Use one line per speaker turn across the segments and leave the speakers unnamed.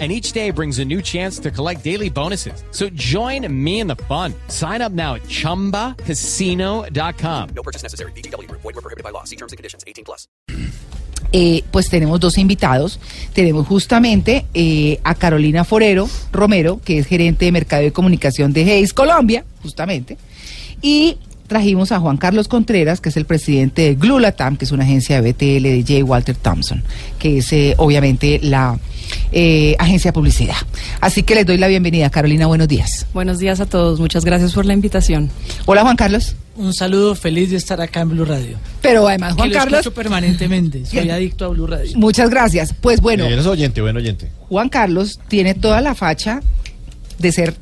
and each day brings a new chance to collect daily bonuses. So join me in the fun. Sign up now at ChumbaCasino.com.
No purchase necessary. BGW. Void were prohibited by law. See terms and conditions. 18 plus.
Eh, pues tenemos dos invitados. Tenemos justamente eh, a Carolina Forero Romero, que es gerente de mercado y comunicación de Hayes Colombia, justamente. Y trajimos a Juan Carlos Contreras, que es el presidente de Glulatam, que es una agencia de BTL de J. Walter Thompson, que es eh, obviamente la eh, agencia de publicidad. Así que les doy la bienvenida. Carolina, buenos días.
Buenos días a todos, muchas gracias por la invitación.
Hola Juan Carlos.
Un saludo, feliz de estar acá en Blue Radio.
Pero además Juan
que lo
Carlos,
escucho permanentemente, soy adicto a Blue Radio.
muchas gracias. Pues bueno,
Eres oyente, buen oyente.
Juan Carlos tiene toda la facha de ser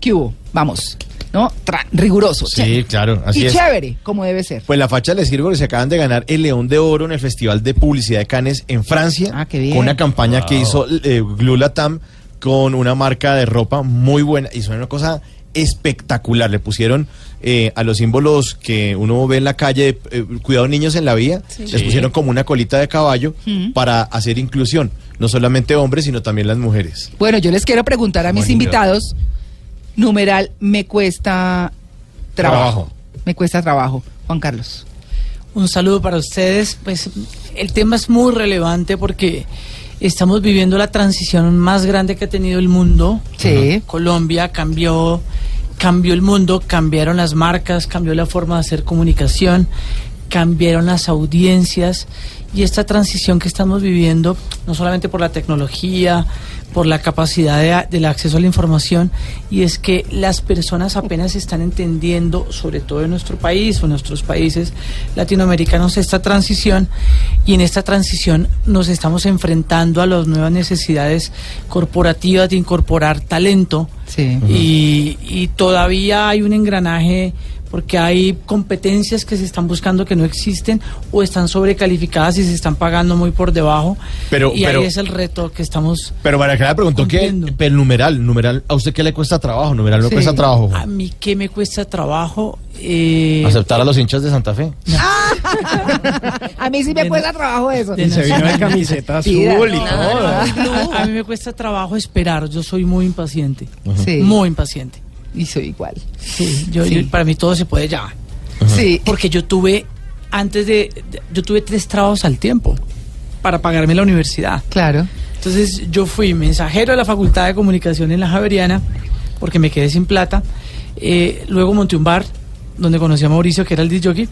que hubo, vamos, ¿no? Tra- riguroso.
Sí,
chévere.
claro, así
y
es.
chévere, como debe ser.
Pues la facha les sirve porque se acaban de ganar el León de Oro en el Festival de Publicidad de Cannes en Francia.
Ah, qué bien.
Con una campaña que hizo eh, Glulatam con una marca de ropa muy buena. Y son una cosa espectacular. Le pusieron eh, a los símbolos que uno ve en la calle, eh, cuidado niños en la vía, les pusieron como una colita de caballo para hacer inclusión. No solamente hombres, sino también las mujeres.
Bueno, yo les quiero preguntar a mis invitados, numeral, me cuesta trabajo.
Trabajo.
Me cuesta trabajo, Juan Carlos.
Un saludo para ustedes. Pues el tema es muy relevante porque estamos viviendo la transición más grande que ha tenido el mundo.
Sí.
Colombia cambió, cambió el mundo, cambiaron las marcas, cambió la forma de hacer comunicación, cambiaron las audiencias y esta transición que estamos viviendo, no solamente por la tecnología, por la capacidad de- del acceso a la información, y es que las personas apenas están entendiendo, sobre todo en nuestro país o en nuestros países latinoamericanos, esta transición, y en esta transición nos estamos enfrentando a las nuevas necesidades corporativas de incorporar talento,
Sí.
y, y todavía hay un engranaje porque hay competencias que se están buscando que no existen o están sobrecalificadas y se están pagando muy por debajo.
Pero-
y
pero-
ahí es el reto que estamos...
Pero María Clara preguntó que
Cumpliendo.
el numeral, numeral, ¿a usted qué le cuesta trabajo? Numeral no
Sí.
cuesta trabajo.
A mí que me cuesta trabajo... eh,
Aceptar a los hinchas de Santa Fe.
A mí sí me
De-
cuesta trabajo eso.
de Se vino de
camiseta azul y
No,
todo.
a, a mí me cuesta trabajo esperar, yo soy muy impaciente,
Sí.
muy impaciente.
Y soy igual.
Sí, yo,
Sí.
yo- para mí todo se puede ya.
Sí.
Porque yo tuve, antes de, de- yo tuve tres trabajos al tiempo para pagarme la universidad.
Claro.
Entonces yo fui mensajero de la Facultad de Comunicación en la Javeriana porque me quedé sin plata. Eh, luego monté un bar donde conocí a Mauricio, que era el DJ.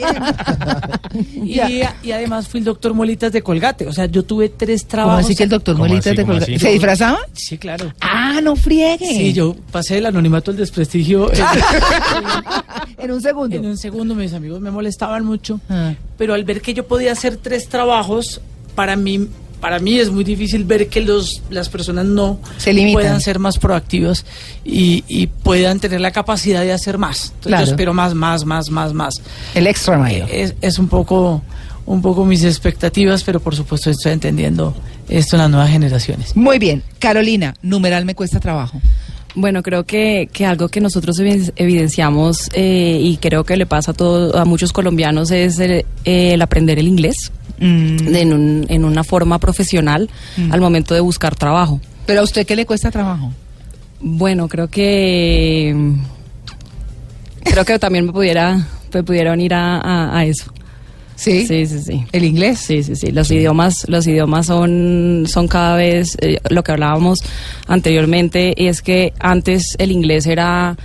y, además fui el doctor Molitas de Colgate. O sea, yo tuve tres
¿Cómo
trabajos.
así que el doctor
¿Cómo
Molita
así?
te
¿Cómo
colga-
así?
¿Se disfrazaba?
Sí, claro.
Ah, no friegue.
Sí, yo pasé del anonimato al desprestigio.
En un segundo.
en un segundo mis amigos me molestaban mucho.
Ah.
pero al ver que yo podía hacer tres trabajos, para mí, para mí es muy difícil ver que los, las personas no
Se
puedan ser más proactivas y, y puedan tener la capacidad de hacer más. Entonces
Claro.
yo espero más, más, más, más, más.
El extra mayo.
Es, es un poco un poco mis expectativas, pero por supuesto estoy entendiendo esto en las nuevas generaciones.
Muy bien. Carolina, numeral me cuesta trabajo.
Bueno, creo que, que algo que nosotros evi- evidenciamos eh, y creo que le pasa a, todo, a muchos colombianos es el, el aprender el inglés
Mm,
en, un- en una forma profesional al momento de buscar trabajo.
Pero a usted qué le cuesta trabajo?
Bueno, creo que creo que también me pudiera me pudiera unir a, a- a eso.
Sí.
Sí, sí, sí.
El inglés.
Sí, sí, sí. Los idiomas, los idiomas son, son cada vez eh, lo que hablábamos anteriormente es que antes el inglés era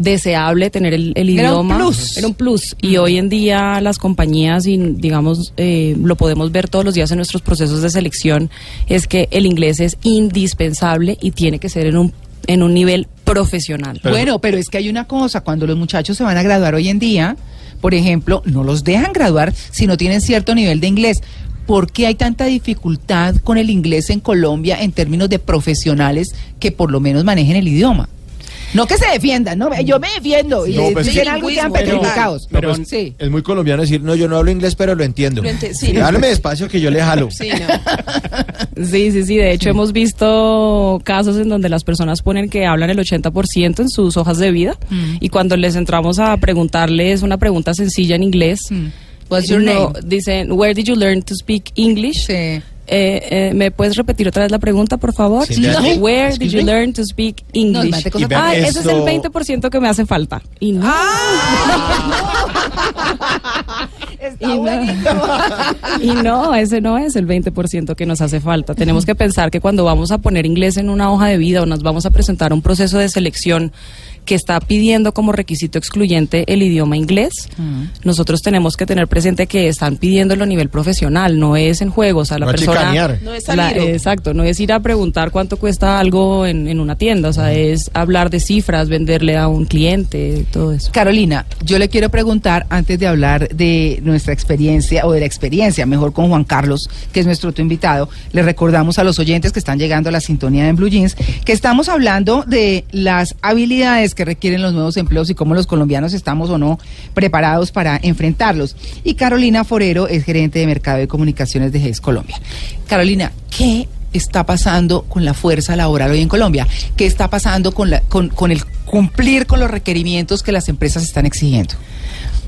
deseable tener el, el
Era un plus.
Era un plus. Y hoy en día las compañías, y digamos, eh, lo podemos ver todos los días en nuestros procesos de selección, es que el inglés es indispensable y tiene que ser en un, en un nivel profesional.
bueno, pero es que hay una cosa, cuando los muchachos se van a graduar hoy en día, por ejemplo, no los dejan graduar si no tienen cierto nivel de inglés. ¿Por qué hay tanta dificultad con el inglés en Colombia en términos de profesionales que por lo menos manejen el idioma? No que se defiendan, no, yo me defiendo. Y
No, pues
dicen
sí,
algo y quedan petrificados.
No, pues,
sí.
Es muy colombiano decir, no, yo no hablo inglés, pero lo entiendo.
Lo ente- sí.
Háblame despacio que yo le jalo.
Sí, no.
Sí, sí, sí. De hecho, hemos visto casos en donde las personas ponen que hablan el 80% en sus hojas de vida y cuando les entramos a preguntarles una pregunta sencilla en inglés,
What's your
no,
name?
dicen, Where did you learn to speak English?
Sí.
Eh, eh, ¿Me puedes repetir otra vez la pregunta, por favor?
Sí.
Where did you learn to speak English? ah, ese es el
esto-
20% que me hace falta. Y no.
Está
Y no. Y no, ese no es el 20% que nos hace falta. Tenemos que pensar que cuando vamos a poner inglés en una hoja de vida o nos vamos a presentar a un proceso de selección que está pidiendo como requisito excluyente el idioma inglés, nosotros tenemos que tener presente que están pidiéndolo a nivel profesional, no es en juego, o sea, la
No a
persona...
chicanear.
No es
la-
salir.
exacto, no es ir a preguntar cuánto cuesta algo en, en una tienda, o sea, es hablar de cifras, venderle a un cliente, todo eso.
Carolina, yo le quiero preguntar, antes de hablar de nuestra experiencia, o de la experiencia, mejor con Juan Carlos, que es nuestro otro invitado, le recordamos a los oyentes que están llegando a la sintonía en Blue Jeans, que estamos hablando de las habilidades que requieren los nuevos empleos y cómo los colombianos estamos o no preparados para enfrentarlos. Y Carolina Forero es gerente de Mercado de Comunicaciones de GES Colombia. Carolina, ¿qué está pasando con la fuerza laboral hoy en Colombia? ¿Qué está pasando con, la, con, con el cumplir con los requerimientos que las empresas están exigiendo?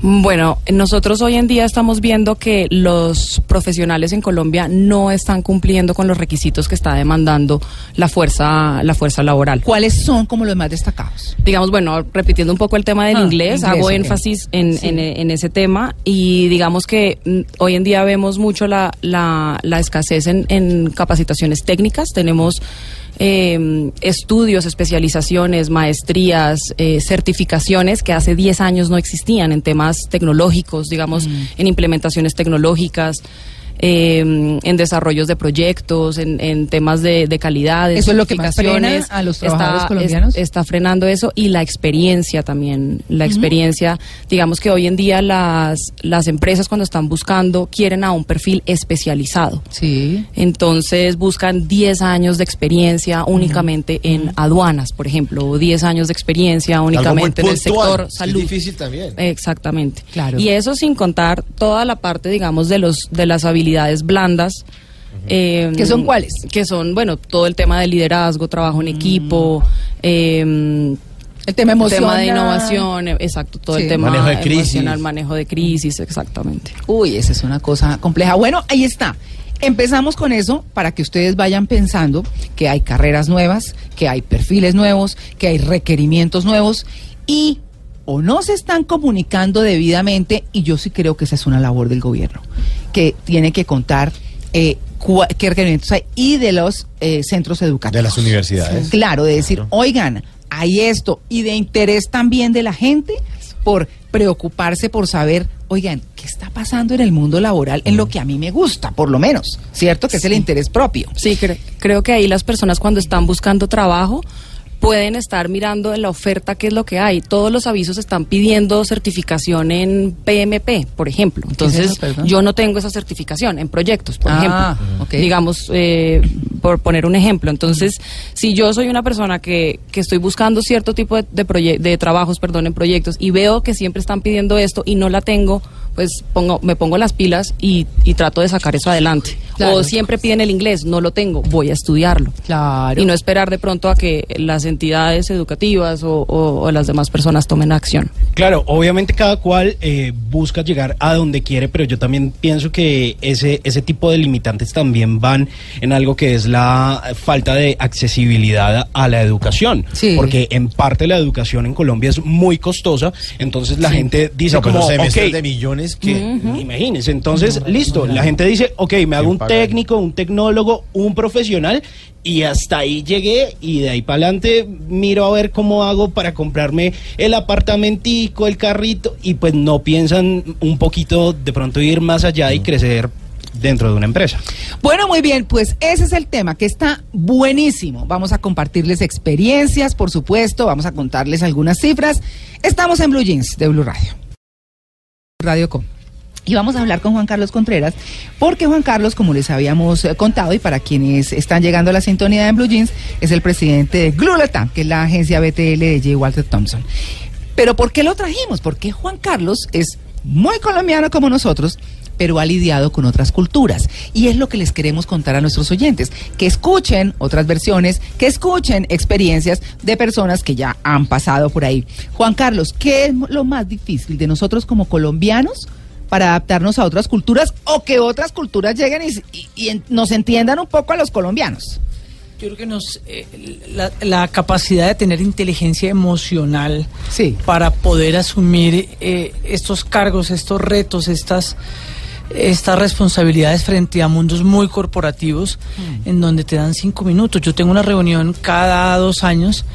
Bueno, nosotros hoy en día estamos viendo que los profesionales en Colombia no están cumpliendo con los requisitos que está demandando la fuerza, la fuerza laboral.
¿Cuáles son como los más destacados?
Digamos, bueno, repitiendo un poco el tema del
Ah,
inglés,
inglés,
hago énfasis en,
Sí.
en- en ese tema y digamos que mm, hoy en día vemos mucho la, la- la escasez en, en capacitaciones técnicas. Tenemos eh, estudios, especializaciones, maestrías, eh, certificaciones que hace 10 años no existían en temas tecnológicos, digamos,
Mm.
en implementaciones tecnológicas. Eh, en desarrollos de proyectos, en, en temas de, de calidad, de
¿Eso es lo que más frena a los trabajadores
Está-
colombianos?
es- está frenando eso y la experiencia también. La experiencia, digamos que hoy en día las, las empresas cuando están buscando quieren a un perfil especializado.
Sí.
Entonces buscan 10 años de experiencia únicamente en aduanas, por ejemplo, o 10 años de experiencia únicamente en el sector
Es
salud.
difícil también.
Exactamente.
Claro.
Y eso sin contar toda la parte, digamos, de los de las habilidades blandas. eh,
¿Qué son cuáles?
Que son, bueno, todo el tema de liderazgo, trabajo en equipo, eh,
El tema emocional.
tema de innovación, eh, exacto, todo
Sí.
el tema
Manejo de crisis.
emocional, manejo de crisis, exactamente.
Uy, esa es una cosa compleja. Bueno, ahí está. Empezamos con eso para que ustedes vayan pensando que hay carreras nuevas, que hay perfiles nuevos, que hay requerimientos nuevos y o no se están comunicando debidamente y yo sí creo que esa es una labor del gobierno, que tiene que contar eh, cua- qué requerimientos hay y de los eh, centros educativos.
De las universidades.
Claro, de decir,
Claro.
oigan, hay esto y de interés también de la gente por preocuparse por saber, oigan, ¿qué está pasando en el mundo laboral en lo que a mí me gusta, por lo menos? ¿Cierto? Que es el interés propio.
Sí, cre- creo que ahí las personas cuando están buscando trabajo pueden estar mirando en la oferta qué es lo que hay. Todos los avisos están pidiendo certificación en PMP, por ejemplo.
es
Entonces, yo no tengo esa certificación en proyectos, por
Ah,
ejemplo. Digamos, eh, por poner un ejemplo. Entonces, si yo soy una persona que, que estoy buscando cierto tipo de, de, de trabajos, perdón, en proyectos, y veo que siempre están pidiendo esto y no la tengo, pues pongo, me pongo las pilas y, y trato de sacar eso adelante.
Claro.
O siempre piden el inglés, no lo tengo, voy a estudiarlo.
Claro.
Y no esperar de pronto a que las entidades educativas o, o- o las demás personas tomen acción.
Claro, obviamente cada cual eh, busca llegar a donde quiere, pero yo también pienso que ese, ese tipo de limitantes también van en algo que es la falta de accesibilidad a la educación.
Sí.
Porque en parte la educación en Colombia es muy costosa, entonces la gente dice
No,
como,
de millones que...
Imagínense, entonces, listo, la gente dice, ok, me hago un? Técnico, un tecnólogo, un profesional, y hasta ahí llegué, y de ahí para adelante miro a ver cómo hago para comprarme el apartamentico, el carrito, y pues no piensan un poquito de pronto ir más allá y crecer dentro de una empresa.
Bueno, muy bien, pues ese es el tema que está buenísimo. Vamos a compartirles experiencias, por supuesto, vamos a contarles algunas cifras. Estamos en Blue Jeans de Blue Radio. Radio Com. Y vamos a hablar con Juan Carlos Contreras, porque Juan Carlos, como les habíamos eh, contado, y para quienes están llegando a la sintonía en Blue Jeans, es el presidente de Glulatam, que es la agencia BTL de J. Walter Thompson. Pero ¿por qué lo trajimos? Porque Juan Carlos es muy colombiano como nosotros, pero ha lidiado con otras culturas. Y es lo que les queremos contar a nuestros oyentes, que escuchen otras versiones, que escuchen experiencias de personas que ya han pasado por ahí. Juan Carlos, ¿qué es lo más difícil de nosotros como colombianos? Para adaptarnos a otras culturas o que otras culturas lleguen y, y- y en- nos entiendan un poco a los colombianos.
Yo creo que nos eh, la, la capacidad de tener inteligencia emocional
Sí.
para poder asumir eh, estos cargos, estos retos, estas estas responsabilidades frente a mundos muy corporativos en donde te dan cinco minutos. Yo tengo una reunión cada dos años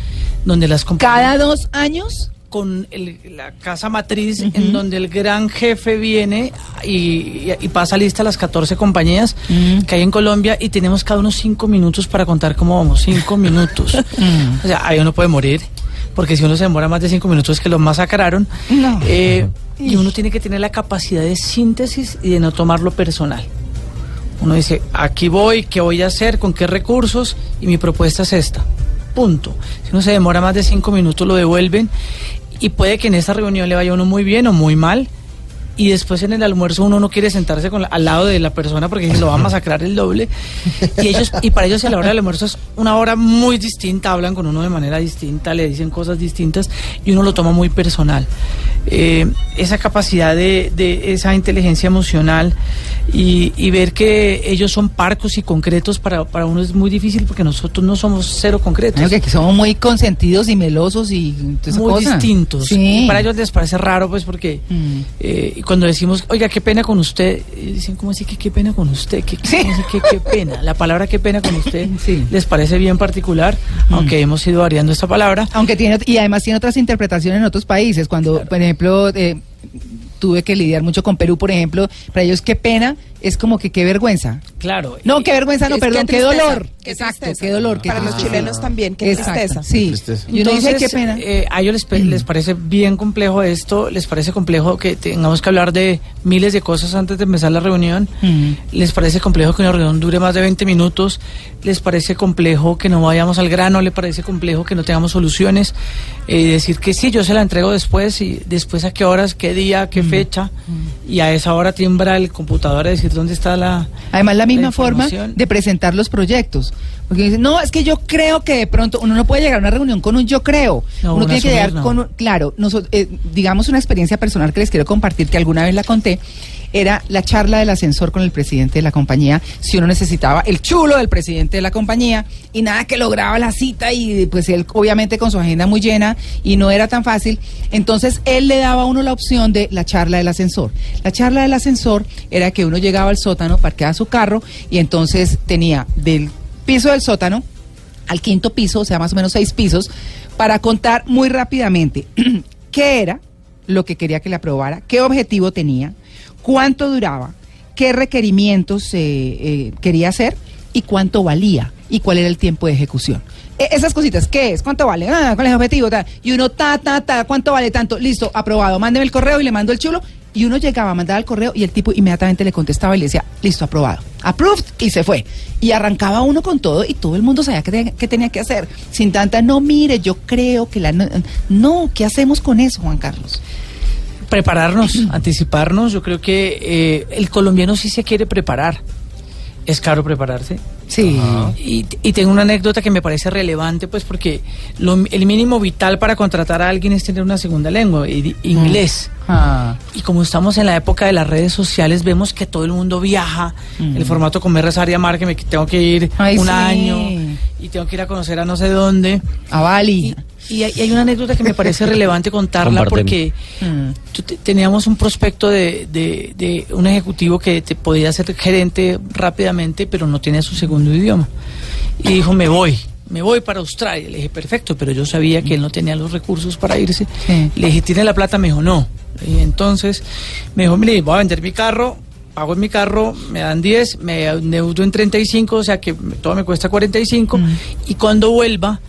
donde las compañías
Cada dos años,
con el- la casa matriz en donde el gran jefe viene y, y- y pasa lista las 14 compañías que hay en Colombia y tenemos cada uno cinco minutos para contar cómo vamos, cinco minutos. O sea, ahí uno puede morir, porque si uno se demora más de cinco minutos es que lo masacraron.
No.
Eh, y uno tiene que tener la capacidad de síntesis y de no tomarlo personal. Uno dice, aquí voy, qué voy a hacer, con qué recursos, y mi propuesta es esta. Punto. Si uno se demora más de cinco minutos, lo devuelven, y puede que en esta reunión le vaya uno muy bien o muy mal, y después en el almuerzo uno no quiere sentarse con la- al lado de la persona porque lo va a masacrar el doble. Y ellos y para ellos a la hora del almuerzo es una hora muy distinta, hablan con uno de manera distinta, le dicen cosas distintas y uno lo toma muy personal. Eh, esa capacidad de, de esa inteligencia emocional y, y ver que ellos son parcos y concretos para, para uno es muy difícil porque nosotros no somos cero concretos
Creo que somos muy consentidos y melosos y
muy
cosa.
distintos.
Sí.
Para ellos les parece raro, pues, porque
Mm.
eh, cuando decimos, oiga, qué pena con usted, dicen, ¿cómo así que qué pena con usted? ¿Qué, qué, que qué pena? La palabra qué pena con usted
Sí.
les parece bien particular, aunque hemos ido variando esta palabra.
Aunque tiene, y además tiene otras interpretaciones en otros países. Cuando, por ejemplo, eh, tuve que lidiar mucho con Perú, por ejemplo, para ellos qué pena es como que qué vergüenza.
Claro.
No, qué vergüenza, no, perdón, qué,
tristeza,
dolor.
qué
Exacto,
tristeza.
qué dolor. qué
Para los chilenos también, qué
Exacto,
tristeza.
Sí.
Tristeza.
Entonces,
qué pena.
eh, a ellos les, les parece bien complejo esto, les parece complejo que tengamos que hablar de miles de cosas antes de empezar la reunión, les parece complejo que una reunión dure más de 20 minutos, les parece complejo que no vayamos al grano, les parece complejo que no tengamos soluciones, eh, decir que sí, yo se la entrego después y después a qué horas, qué día, qué fecha, y a esa hora tiembra el computador a decir dónde está la...
Además, la misma
la
forma de presentar los proyectos. Porque dicen, no, es que yo creo que de pronto uno no puede llegar a una reunión con un yo creo.
No,
uno
un
tiene que llegar
no.
con un, claro, noso- eh, digamos una experiencia personal que les quiero compartir, que alguna vez la conté, era la charla del ascensor con el presidente de la compañía, si uno necesitaba el chulo del presidente de la compañía y nada que lograba la cita y pues él obviamente con su agenda muy llena y no era tan fácil, entonces él le daba a uno la opción de la charla del ascensor. La charla del ascensor era que uno llegaba al sótano, parqueaba su carro y entonces tenía del piso del sótano al quinto piso, o sea, más o menos seis pisos, para contar muy rápidamente qué era lo que quería que le aprobara, qué objetivo tenía, cuánto duraba, qué requerimientos eh, eh, quería hacer y cuánto valía y cuál era el tiempo de ejecución. E- esas cositas, ¿qué es? ¿Cuánto vale? Ah, ¿Cuál es el objetivo? Y uno, ta, ta, ta, ¿cuánto vale tanto? Listo, aprobado. Mándeme el correo y le mando el chulo. Y uno llegaba, mandaba el correo y el tipo inmediatamente le contestaba y le decía, listo, aprobado. Approved y se fue. Y arrancaba uno con todo y todo el mundo sabía qué tenía, que hacer. Sin tanta, no, mire, yo creo que la... No, ¿qué hacemos con eso, Juan Carlos?
Prepararnos, anticiparnos. Yo creo que eh, el colombiano sí se quiere preparar. Es caro prepararse.
Sí.
Y, y tengo una anécdota que me parece relevante, pues porque lo- el mínimo vital para contratar a alguien es tener una segunda lengua, inglés.
Ah.
Y como estamos en la época de las redes sociales, vemos que todo el mundo viaja. El formato comer, rezar y amar, que me tengo que ir
Ay,
un
sí.
año y tengo que ir a conocer a no sé dónde.
A Bali.
Y, y hay, y hay una anécdota que me parece relevante contarla porque
Mm.
teníamos un prospecto de, de- de un ejecutivo que te podía ser gerente rápidamente, pero no tenía su segundo idioma. Y dijo, me voy, me voy para Australia. Le dije, perfecto, pero yo sabía que él no tenía los recursos para irse.
Sí.
Le dije, ¿tiene la plata? Me dijo, no. Y entonces me dijo, mire, voy a vender mi carro, pago en mi carro, me dan 10, me endeudo en 35, o sea que todo me cuesta 45, y cuando vuelva,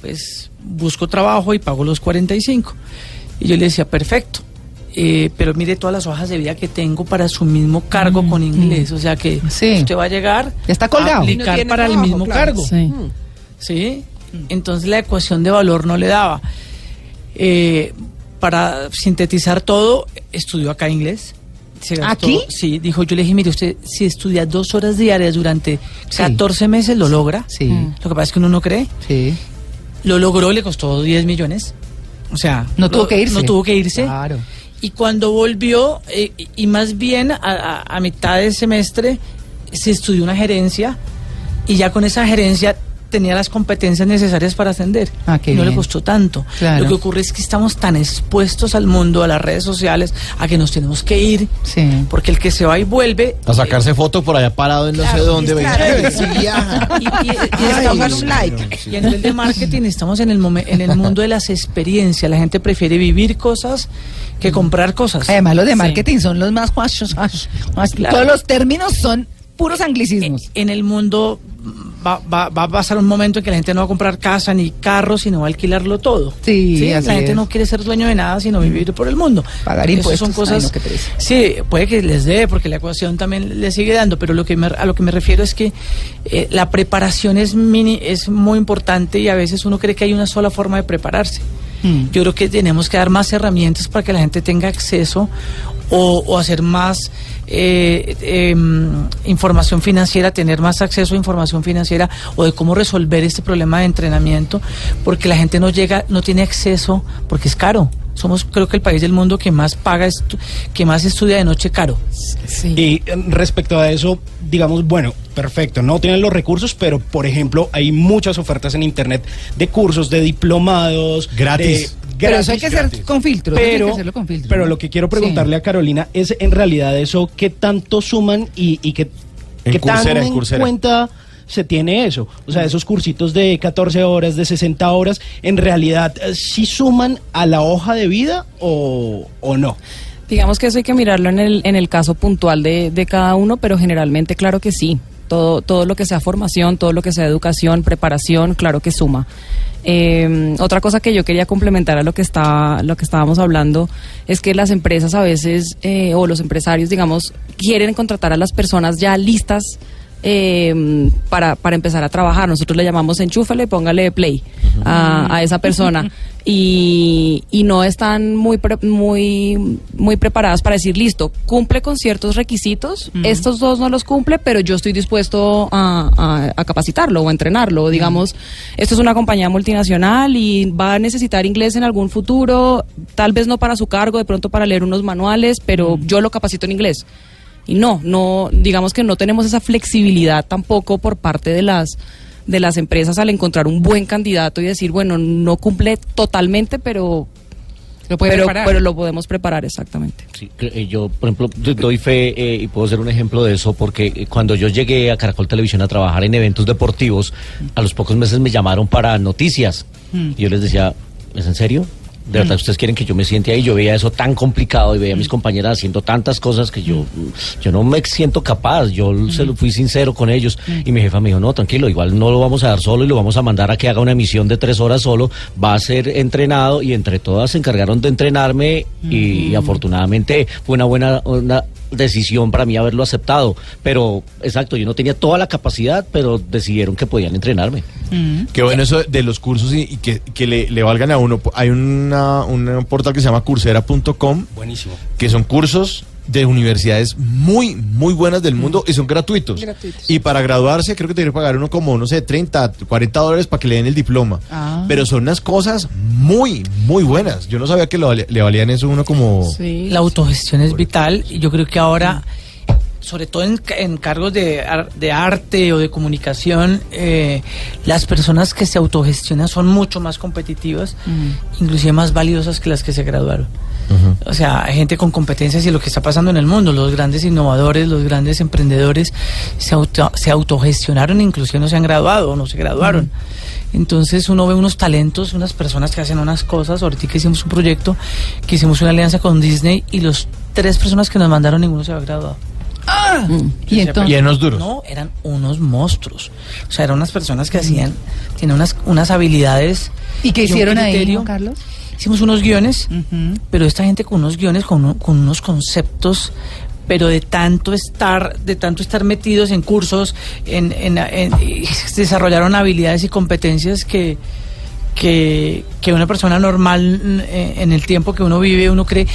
pues busco trabajo y pago los 45. Y yo le decía, perfecto, eh, pero mire todas las hojas de vida que tengo para su mismo cargo con inglés. O sea que
Mm, Sí.
usted va a llegar
Ya está colgado.
a
no
aplicar
tiene
para el
trabajo,
mismo
claro.
cargo.
Sí.
¿sí? Entonces la ecuación de valor no le daba. Eh, para sintetizar todo, estudió acá inglés. Se gastó-
¿Aquí?
Sí, dijo, yo le dije, mire, usted si estudia dos horas diarias durante
Sí.
14 meses, lo logra.
Sí.
Lo que pasa es que uno no cree.
Sí.
Lo logró, le costó 10 millones. O sea,
No tuvo que irse.
No tuvo que irse.
Claro.
Y cuando volvió, eh, y- más bien a, a- a mitad de semestre, se estudió una gerencia y ya con esa gerencia tenía las competencias necesarias para ascender.
Ah, qué
no le costó tanto.
Claro.
Lo que ocurre es que estamos tan expuestos al mundo, a las redes sociales, a que nos tenemos que ir,
Sí.
porque el que se va y vuelve...
A sacarse foto por allá parado en no sé dónde.
claro.
viaja.
Y, y- y
Ay,
estamos-
un like.
y a nivel de marketing estamos en el, momen- en el mundo de las experiencias. La gente prefiere vivir cosas que comprar cosas.
Además, los de
Sí.
marketing son los más guachos. guachos.
Claro.
Todos los términos son puros anglicismos.
en el mundo va, va- va a pasar un momento en que la gente no va a comprar casa ni carro, sino va a alquilarlo todo.
Sí, así
la gente
es.
no quiere ser dueño de nada, sino vivir por el mundo.
Pagar impuestos,
son cosas.
ay, no,
sí, puede que les dé, porque la ecuación también le sigue dando, pero lo que me- a lo que me refiero es que eh, la preparación es mini, es muy importante y a veces uno cree que hay una sola forma de prepararse.
Mm.
Yo creo que tenemos que dar más herramientas para que la gente tenga acceso o, o hacer más eh, em, información financiera, tener más acceso a información financiera o de cómo resolver este problema de entrenamiento, porque la gente no llega, no tiene acceso, porque es caro. Somos, creo que el país del mundo que más paga, estu- que más estudia de noche caro.
Sí.
Y eh, respecto a eso, digamos, bueno, perfecto, no tienen los recursos, pero por ejemplo, hay muchas ofertas en internet de cursos, de diplomados.
Gratis.
de-
Pero eso hay que hacer con filtro. eso hay que
Pero,
hacerlo con filtro,
pero
¿no?
lo que quiero
Sí.
preguntarle a Carolina es en realidad eso, ¿qué tanto suman y, y qué,
En
qué tan
en
cuenta se tiene eso? O sea, esos cursitos de 14 horas, de 60 horas, ¿en realidad eh, sí suman a la hoja de vida o, o no?
Digamos que eso hay que mirarlo en el, en el caso puntual de, de cada uno, pero generalmente claro que sí. Todo, todo lo que sea formación, todo lo que sea educación, preparación, claro que suma. Eh, otra cosa que yo quería complementar a lo que está, lo que estábamos hablando es que las empresas a veces eh, o los empresarios, digamos, quieren contratar a las personas ya listas eh, para, para empezar a trabajar. Nosotros le llamamos enchúfale, póngale play a, a esa persona. Y, y no están muy, pre- muy, muy preparadas para decir, listo, cumple con ciertos requisitos, estos dos no los cumple, pero yo estoy dispuesto a, a- a capacitarlo o a entrenarlo. Digamos, esto es una compañía multinacional y va a necesitar inglés en algún futuro, tal vez no para su cargo, de pronto para leer unos manuales, pero yo lo capacito en inglés. Y no, no, digamos que no tenemos esa flexibilidad tampoco por parte de las de las empresas al encontrar un buen candidato y decir, bueno, no cumple totalmente, pero
Lo puede
pero,
preparar.
pero lo podemos preparar exactamente.
Sí, eh, yo, por ejemplo, do- doy fe eh, y puedo ser un ejemplo de eso porque eh, cuando yo llegué a Caracol Televisión a trabajar en eventos deportivos, a los pocos meses me llamaron para noticias. Y yo les decía, ¿es en serio? ¿De verdad ustedes quieren que yo me siente ahí? Yo veía eso tan complicado y veía a mis compañeras haciendo tantas cosas que yo, yo no me siento capaz. Yo se lo fui sincero con ellos. Y mi jefa me dijo, no, tranquilo, igual no lo vamos a dar solo y lo vamos a mandar a que haga una emisión de tres horas solo. Va a ser entrenado y entre todas se encargaron de entrenarme y, afortunadamente fue una buena una decisión para mí haberlo aceptado. Pero, exacto, yo no tenía toda la capacidad, pero decidieron que podían entrenarme.
Qué bueno eso de los cursos y, y que, que le, le valgan a uno. Hay una, un portal que se llama coursera.com
Buenísimo.
que son cursos de universidades muy, muy buenas del mundo y son gratuitos.
Gratuitos.
Y para graduarse creo que tiene que pagar uno como, no sé, 30, 40 dólares para que le den el diploma.
Ah.
Pero son unas cosas muy, muy buenas. Yo no sabía que lo le valían eso a uno como...
Sí.
La autogestión es vital y yo creo que ahora, sobre todo en, ca- en cargos de, ar- de arte o de comunicación, eh, las personas que se autogestionan son mucho más competitivas, inclusive más valiosas que las que se graduaron. O sea, hay gente con competencias y lo que está pasando en el mundo, los grandes innovadores, los grandes emprendedores se, auto, se autogestionaron, inclusive no se han graduado o no se graduaron. Entonces uno ve unos talentos, unas personas que hacen unas cosas. Ahorita que hicimos un proyecto, que hicimos una alianza con Disney y los tres personas que nos mandaron, ninguno se había graduado.
Y entonces,
Y en los duros.
No, eran unos monstruos. O sea, eran unas personas que hacían, tienen unas, unas habilidades.
¿y qué hicieron ahí,
criterio.
Juan Carlos?
Hicimos unos guiones, pero esta gente con unos guiones, con, con unos conceptos, pero de tanto estar, de tanto estar metidos en cursos, en, en- desarrollaron habilidades y competencias que, que, que una persona normal eh, en el tiempo que uno vive, uno cree.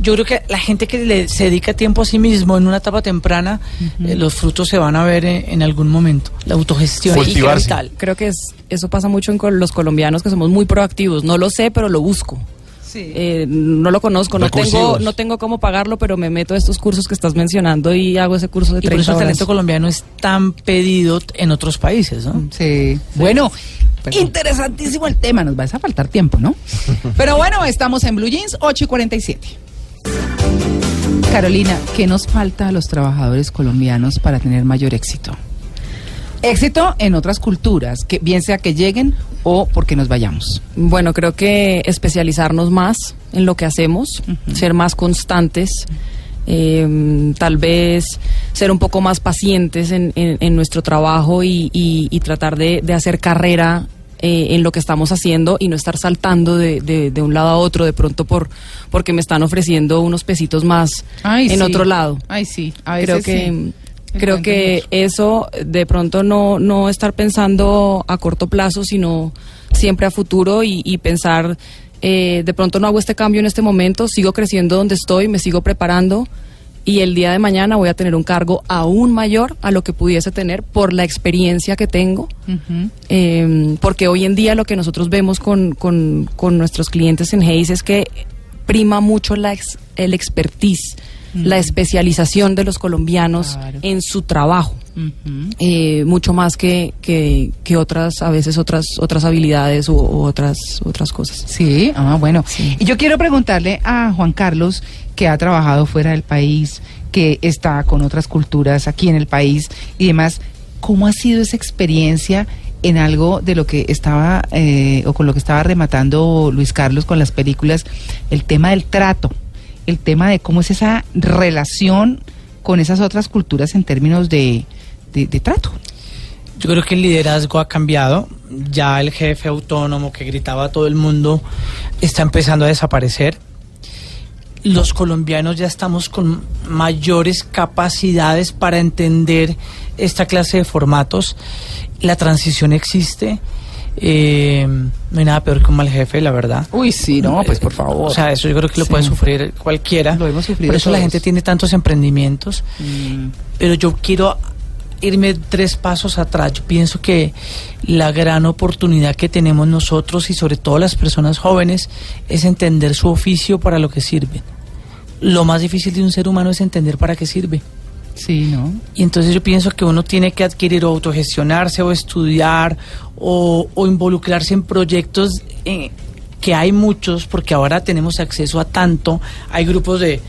Yo creo que la gente que le, se dedica tiempo a sí mismo en una etapa temprana, eh, los frutos se van a ver en, en algún momento. La autogestión es
Cultivarse.
vital.
Creo que es, eso pasa mucho en los colombianos que somos muy proactivos. No lo sé, pero lo busco.
Sí.
Eh, no lo conozco, no tengo, no tengo cómo pagarlo, pero me meto a estos cursos que estás mencionando y hago ese curso de
Y por
30
eso el
horas.
talento colombiano es tan pedido en otros países, ¿no?
Sí. Bueno, interesantísimo el tema. Nos va a faltar tiempo, ¿no? Pero bueno, estamos en Blue Jeans 8 y 47. Carolina, ¿qué nos falta a los trabajadores colombianos para tener mayor éxito? Éxito en otras culturas, que bien sea que lleguen o porque nos vayamos.
Bueno, creo que especializarnos más en lo que hacemos, ser más constantes, eh, tal vez ser un poco más pacientes en, en- en nuestro trabajo y, y- y tratar de, de hacer carrera eh, en lo que estamos haciendo y no estar saltando de, de- de un lado a otro de pronto por porque me están ofreciendo unos pesitos más
Ay,
en
sí.
otro lado.
Ay, sí. A
creo que
sí.
creo que eso de pronto no no estar pensando a corto plazo sino siempre a futuro y, y pensar eh, de pronto no hago este cambio en este momento sigo creciendo donde estoy me sigo preparando y el día de mañana voy a tener un cargo aún mayor a lo que pudiese tener por la experiencia que tengo. Eh, porque hoy en día lo que nosotros vemos con, con- con nuestros clientes en Hayes es que prima mucho la ex- el expertise, la especialización de los colombianos
Claro.
en su trabajo. Eh, mucho más que, que, que otras, a veces otras, otras habilidades u, u otras, otras cosas.
Sí, ah, bueno. Y yo quiero preguntarle a Juan Carlos, que ha trabajado fuera del país, que está con otras culturas aquí en el país y demás, ¿cómo ha sido esa experiencia en algo de lo que estaba, eh, o con lo que estaba rematando Luis Carlos con las películas, el tema del trato, el tema de cómo es esa relación con esas otras culturas en términos de, de- de trato?
Yo creo que el liderazgo ha cambiado. Ya el jefe autónomo que gritaba a todo el mundo está empezando a desaparecer. Los colombianos ya estamos con mayores capacidades para entender esta clase de formatos. La transición existe. Eh, no hay nada peor que un mal jefe, la verdad.
Uy, sí, no, pues por favor.
O sea, eso yo creo que lo
Sí.
puede sufrir cualquiera.
Lo hemos sufrido
Por eso la gente tiene tantos emprendimientos.
Mm.
Pero yo quiero irme tres pasos atrás. Yo pienso que la gran oportunidad que tenemos nosotros y sobre todo las personas jóvenes es entender su oficio para lo que sirve. Lo más difícil de un ser humano es entender para qué sirve.
Sí, ¿no?
Y entonces yo pienso que uno tiene que adquirir o autogestionarse o estudiar o, o involucrarse en proyectos eh, que hay muchos porque ahora tenemos acceso a tanto. Hay grupos de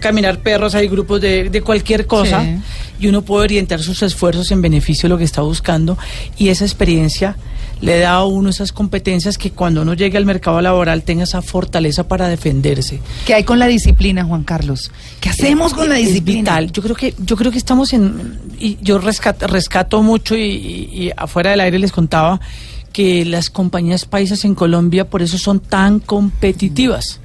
caminar perros, hay grupos de, de cualquier cosa
Sí.
y uno puede orientar sus esfuerzos en beneficio de lo que está buscando y esa experiencia le da a uno esas competencias que cuando uno llegue al mercado laboral tenga esa fortaleza para defenderse.
¿Qué hay con la disciplina, Juan Carlos? ¿Qué hacemos con la
Es
disciplina?
vital. Yo creo que yo creo que estamos en y yo rescato, rescato mucho y, y- y afuera del aire les contaba que las compañías paisas en Colombia por eso son tan competitivas.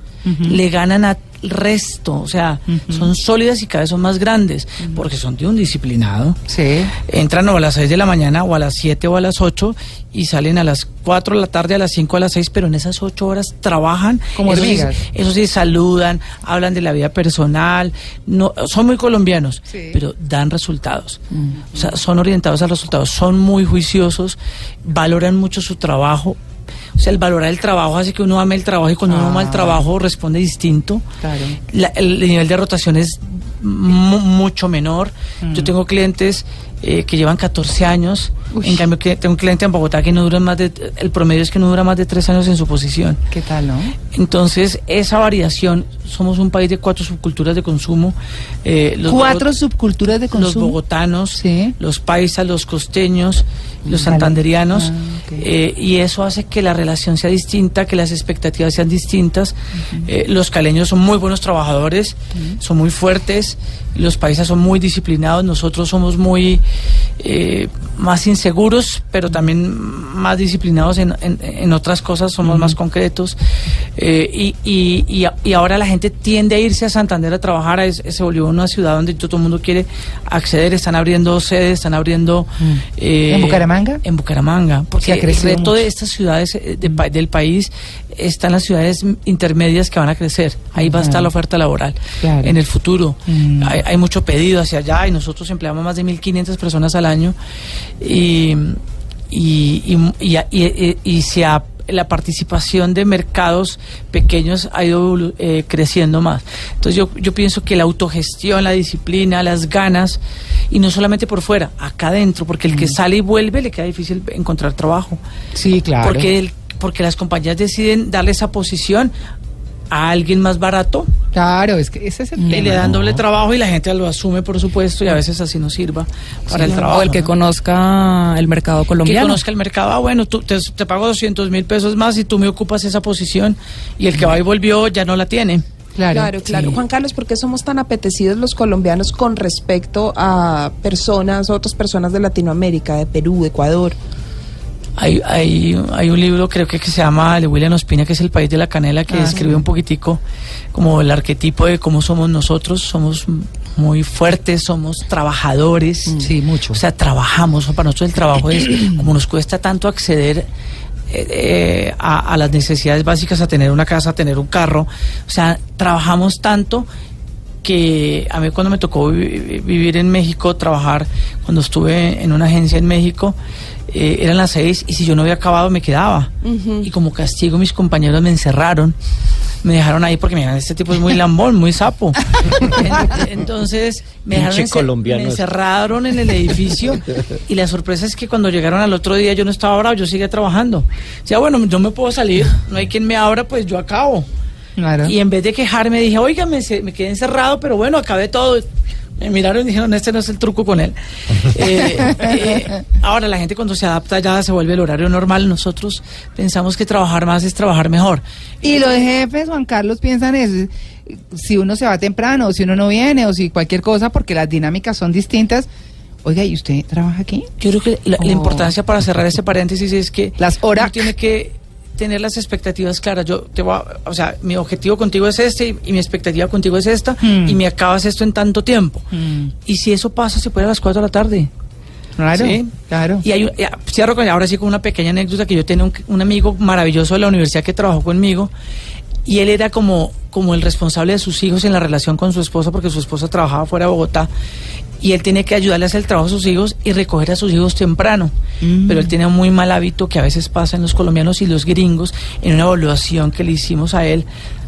Le ganan al resto, o sea, son sólidas y cada vez son más grandes porque son de un disciplinado.
Sí.
Entran o a las 6 de la mañana o a las 7 o a las 8 y salen a las 4 de la tarde, a las 5 a las 6, pero en esas 8 horas trabajan.
Como
eso sí, eso sí, saludan, hablan de la vida personal, no, son muy colombianos,
Sí.
pero dan resultados. O sea, son orientados a resultados, son muy juiciosos, valoran mucho su trabajo. O sea, el valorar el trabajo hace que uno ame el trabajo y cuando uno ama el
Ah.
trabajo responde distinto.
Claro.
La- el, nivel de rotación es mu- mucho menor. Yo tengo clientes eh, que llevan 14 años.
Uy.
En cambio, que tengo un cliente en Bogotá que no dura más de. El promedio es que no dura más de 3 años en su posición.
¿Qué tal, no?
Entonces, esa variación. Somos un país de cuatro subculturas de consumo. eh, los
Cuatro subculturas de
Los
consumo.
bogotanos,
Sí.
los paisas, los costeños, los
Vale.
santanderianos.
Ah, ok.
eh, y eso hace que la relación sea distinta, que las expectativas sean distintas. Eh, los caleños son muy buenos trabajadores, son muy fuertes, los paisas son muy disciplinados, nosotros somos muy eh, más inseguros, pero también más disciplinados en, en- en otras cosas, somos más concretos. Eh, y, y, y, ahora la gente tiende a irse a Santander a trabajar, es- se volvió una ciudad donde todo el mundo quiere acceder, están abriendo sedes, están abriendo... eh,
¿En Bucaramanga?
En Bucaramanga, porque
ha
el
mucho.
de estas ciudades eh, de pa- del país están las ciudades intermedias que van a crecer, ahí va a estar la oferta laboral
Claro.
en el futuro.
Mm.
Hay, hay mucho pedido hacia allá y nosotros empleamos más de 1.500 personas al año y, y, y, y, y- y se ha- la participación de mercados pequeños ha ido eh, creciendo más. Entonces yo, yo pienso que la autogestión, la disciplina, las ganas, y no solamente por fuera, acá adentro, porque el que sale y vuelve le queda difícil encontrar trabajo.
Sí, claro.
Porque, el- porque las compañías deciden darle esa posición a alguien más barato
Claro, es que ese es el
y
tema.
le dan doble trabajo y la gente lo asume, por supuesto, y a veces así no sirva para el trabajo.
o el que
¿no?
conozca el mercado
que
colombiano.
conozca el mercado. Ah, bueno, tú, te, te pago 200 mil pesos más y tú me ocupas esa posición y el que va y volvió ya no la tiene.
Claro.
Claro, claro. Juan Carlos, ¿por qué somos tan apetecidos los colombianos con respecto a personas, otras personas de Latinoamérica, de Perú, de Ecuador?
Hay, hay, hay un libro, creo que, que se llama de William Ospina, que es El País de la Canela, que
Ah,
describe
sí.
un poquitico como el arquetipo de cómo somos nosotros. Somos muy fuertes, somos trabajadores.
Sí, mucho.
O sea, trabajamos. Para nosotros el trabajo es, como nos cuesta tanto acceder eh, eh, a, a las necesidades básicas, a tener una casa, a tener un carro. O sea, trabajamos tanto que a mí cuando me tocó vi- vivir en México, trabajar, cuando estuve en una agencia en México, eh, eran las seis y si yo no había acabado me quedaba. Y como castigo mis compañeros me encerraron, me dejaron ahí porque me dijeron, este tipo es muy lambón, muy sapo. En- Entonces me dejaron encer- me encerraron en el edificio y la sorpresa es que cuando llegaron al otro día yo no estaba bravo, yo seguía trabajando. O sea, bueno, yo me puedo salir, no hay quien me abra, pues yo acabo.
Claro.
Y en vez de quejarme dije, oiga, me, me quedé encerrado, pero bueno, acabé todo. Me miraron y dijeron, este no es el truco con él. Eh, eh, ahora, la gente cuando se adapta ya se vuelve el horario normal. Nosotros pensamos que trabajar más es trabajar mejor.
Y los jefes, Juan Carlos, piensan eso. Si uno se va temprano, o si uno no viene, o si cualquier cosa, porque las dinámicas son distintas. Oiga, ¿y usted trabaja aquí?
Yo creo que la, la
Oh.
importancia para cerrar este paréntesis es que
Las horas.
uno tiene que tener las expectativas claras. Yo te voy a- o sea, mi objetivo contigo es este y, y mi expectativa contigo es esta
Hmm.
y me acabas esto en tanto tiempo.
Hmm.
Y si eso pasa, se puede a las 4 de la tarde.
Claro,
Sí.
claro.
Y hay, ya, cierro con, ahora sí con una pequeña anécdota que yo tenía un, un amigo maravilloso de la universidad que trabajó conmigo y él era como, como el responsable de sus hijos en la relación con su esposa porque su esposa trabajaba fuera de Bogotá y él tenía que ayudarle a hacer el trabajo a sus hijos y recoger a sus hijos temprano.
Mm.
Pero él tenía un muy mal hábito que a veces pasa en los colombianos y los gringos en una evaluación que le hicimos a él.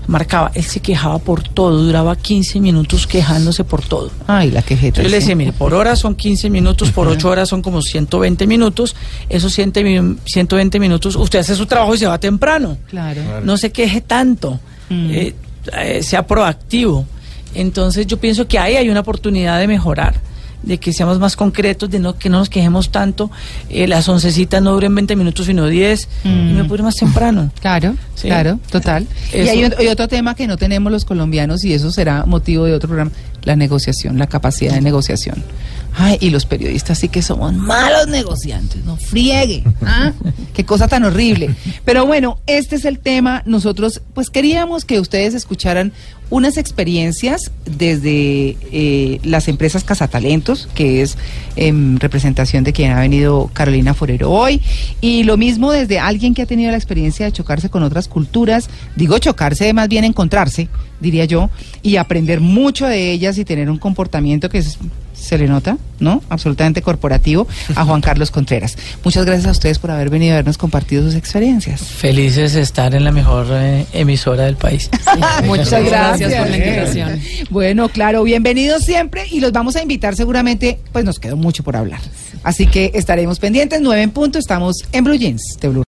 Marcaba, él se quejaba por todo, duraba 15 minutos quejándose por todo.
Ay, la quejeta.
Yo le decía, mire, por hora son 15 minutos, por 8 horas son como 120 minutos. Esos 100 mi- 120 minutos, usted hace su trabajo y se va temprano.
Claro.
No se queje tanto,
Mm.
eh, eh, sea proactivo. Entonces yo pienso que ahí hay una oportunidad de mejorar, de que seamos más concretos, de no que no nos quejemos tanto. Eh, las oncecitas no duren 20 minutos, sino 10, y me puedo ir más temprano.
Claro,
Sí.
claro, total. Y hay, y otro tema que no tenemos los colombianos y eso será motivo de otro programa, la negociación, la capacidad de negociación. Ay, y los periodistas sí que somos malos negociantes, no friegue. ¿ah? Qué cosa tan horrible. Pero bueno, este es el tema. Nosotros pues queríamos que ustedes escucharan unas experiencias desde eh, las empresas Cazatalentos, que es en representación de quien ha venido Carolina Forero hoy, y lo mismo desde alguien que ha tenido la experiencia de chocarse con otras culturas, digo chocarse, más bien encontrarse, diría yo, y aprender mucho de ellas y tener un comportamiento que es- se le nota, ¿no? Absolutamente corporativo, a Juan Carlos Contreras. Muchas gracias a ustedes por haber venido a habernos compartido sus experiencias.
Felices de estar en la mejor eh, emisora del país.
Muchas
Gracias
gracias.
por la invitación.
Bueno, claro, bienvenidos siempre y los vamos a invitar seguramente, pues nos quedó mucho por hablar. Así que estaremos pendientes, nueve en punto, estamos en Blue Jeans de Blue